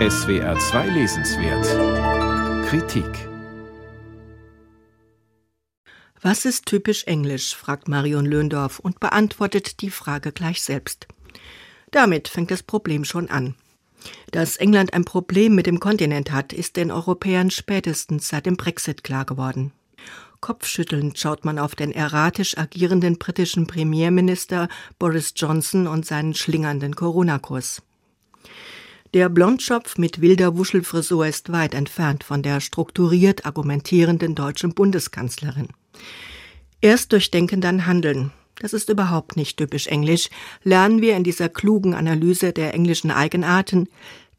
SWR 2 Lesenswert Kritik Was ist typisch englisch? fragt Marion Löndorf und beantwortet die Frage gleich selbst. Damit fängt das Problem schon an. Dass England ein Problem mit dem Kontinent hat, ist den Europäern spätestens seit dem Brexit klar geworden. Kopfschüttelnd schaut man auf den erratisch agierenden britischen Premierminister Boris Johnson und seinen schlingernden Corona-Kurs. Der Blondschopf mit wilder Wuschelfrisur ist weit entfernt von der strukturiert argumentierenden deutschen Bundeskanzlerin. Erst durchdenken, dann handeln. Das ist überhaupt nicht typisch englisch, lernen wir in dieser klugen Analyse der englischen Eigenarten,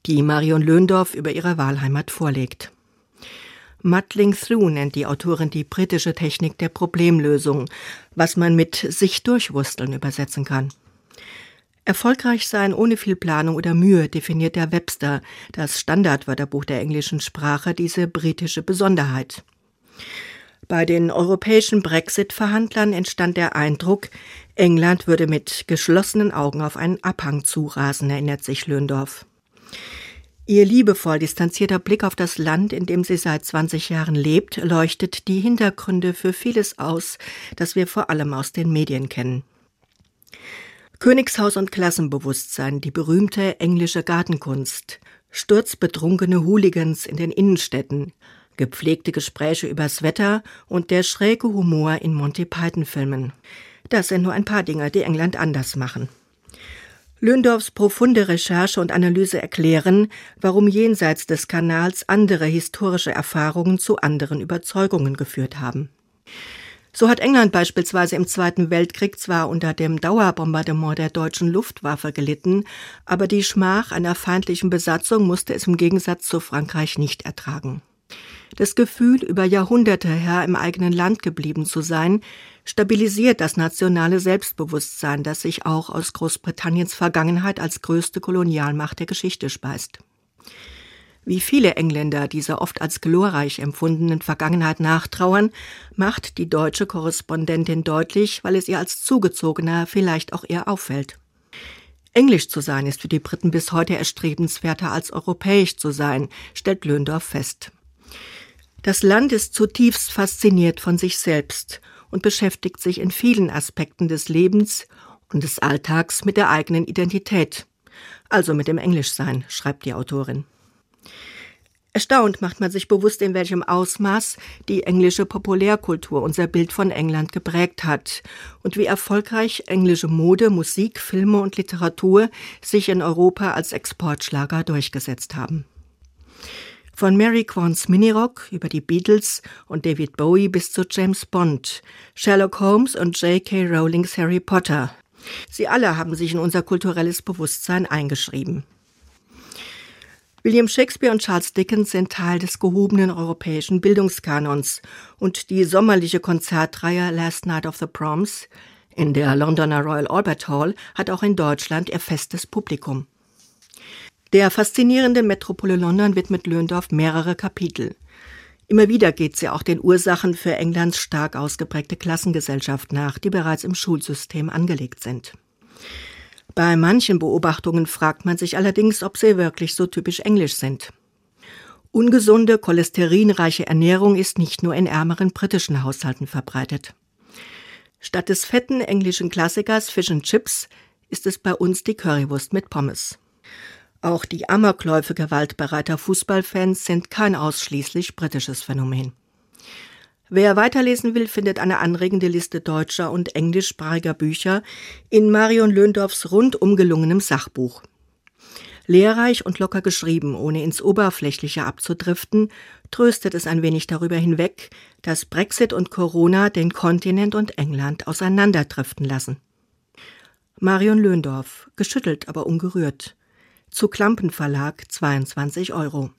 die Marion Löndorf über ihre Wahlheimat vorlegt. Muddling Through nennt die Autorin die britische Technik der Problemlösung, was man mit sich durchwursteln übersetzen kann. Erfolgreich sein ohne viel Planung oder Mühe definiert der Webster, das Standardwörterbuch der englischen Sprache, diese britische Besonderheit. Bei den europäischen Brexit-Verhandlern entstand der Eindruck, England würde mit geschlossenen Augen auf einen Abhang zurasen, erinnert sich Löndorf. Ihr liebevoll distanzierter Blick auf das Land, in dem sie seit 20 Jahren lebt, leuchtet die Hintergründe für vieles aus, das wir vor allem aus den Medien kennen. Königshaus und Klassenbewusstsein, die berühmte englische Gartenkunst, sturzbetrunkene Hooligans in den Innenstädten, gepflegte Gespräche übers Wetter und der schräge Humor in Monty Python Filmen. Das sind nur ein paar Dinge, die England anders machen. Lündorfs profunde Recherche und Analyse erklären, warum jenseits des Kanals andere historische Erfahrungen zu anderen Überzeugungen geführt haben. So hat England beispielsweise im Zweiten Weltkrieg zwar unter dem Dauerbombardement der deutschen Luftwaffe gelitten, aber die Schmach einer feindlichen Besatzung musste es im Gegensatz zu Frankreich nicht ertragen. Das Gefühl, über Jahrhunderte Herr im eigenen Land geblieben zu sein, stabilisiert das nationale Selbstbewusstsein, das sich auch aus Großbritanniens Vergangenheit als größte Kolonialmacht der Geschichte speist. Wie viele Engländer dieser oft als glorreich empfundenen Vergangenheit nachtrauern, macht die deutsche Korrespondentin deutlich, weil es ihr als Zugezogener vielleicht auch eher auffällt. Englisch zu sein ist für die Briten bis heute erstrebenswerter als europäisch zu sein, stellt Löndorf fest. Das Land ist zutiefst fasziniert von sich selbst und beschäftigt sich in vielen Aspekten des Lebens und des Alltags mit der eigenen Identität, also mit dem Englischsein, schreibt die Autorin. Erstaunt macht man sich bewusst, in welchem Ausmaß die englische Populärkultur unser Bild von England geprägt hat und wie erfolgreich englische Mode, Musik, Filme und Literatur sich in Europa als Exportschlager durchgesetzt haben. Von Mary Quants Minirock über die Beatles und David Bowie bis zu James Bond, Sherlock Holmes und J.K. Rowlings Harry Potter. Sie alle haben sich in unser kulturelles Bewusstsein eingeschrieben. William Shakespeare und Charles Dickens sind Teil des gehobenen europäischen Bildungskanons und die sommerliche Konzertreihe Last Night of the Proms in der Londoner Royal Albert Hall hat auch in Deutschland ihr festes Publikum. Der faszinierende Metropole London widmet Löndorf mehrere Kapitel. Immer wieder geht sie auch den Ursachen für Englands stark ausgeprägte Klassengesellschaft nach, die bereits im Schulsystem angelegt sind. Bei manchen Beobachtungen fragt man sich allerdings, ob sie wirklich so typisch englisch sind. Ungesunde, cholesterinreiche Ernährung ist nicht nur in ärmeren britischen Haushalten verbreitet. Statt des fetten englischen Klassikers Fish and Chips ist es bei uns die Currywurst mit Pommes. Auch die Amokläufe gewaltbereiter Fußballfans sind kein ausschließlich britisches Phänomen. Wer weiterlesen will, findet eine anregende Liste deutscher und englischsprachiger Bücher in Marion Löndorfs rundum gelungenem Sachbuch. Lehrreich und locker geschrieben, ohne ins Oberflächliche abzudriften, tröstet es ein wenig darüber hinweg, dass Brexit und Corona den Kontinent und England auseinanderdriften lassen. Marion Löndorf, geschüttelt, aber ungerührt zu Klampen Verlag 22 Euro.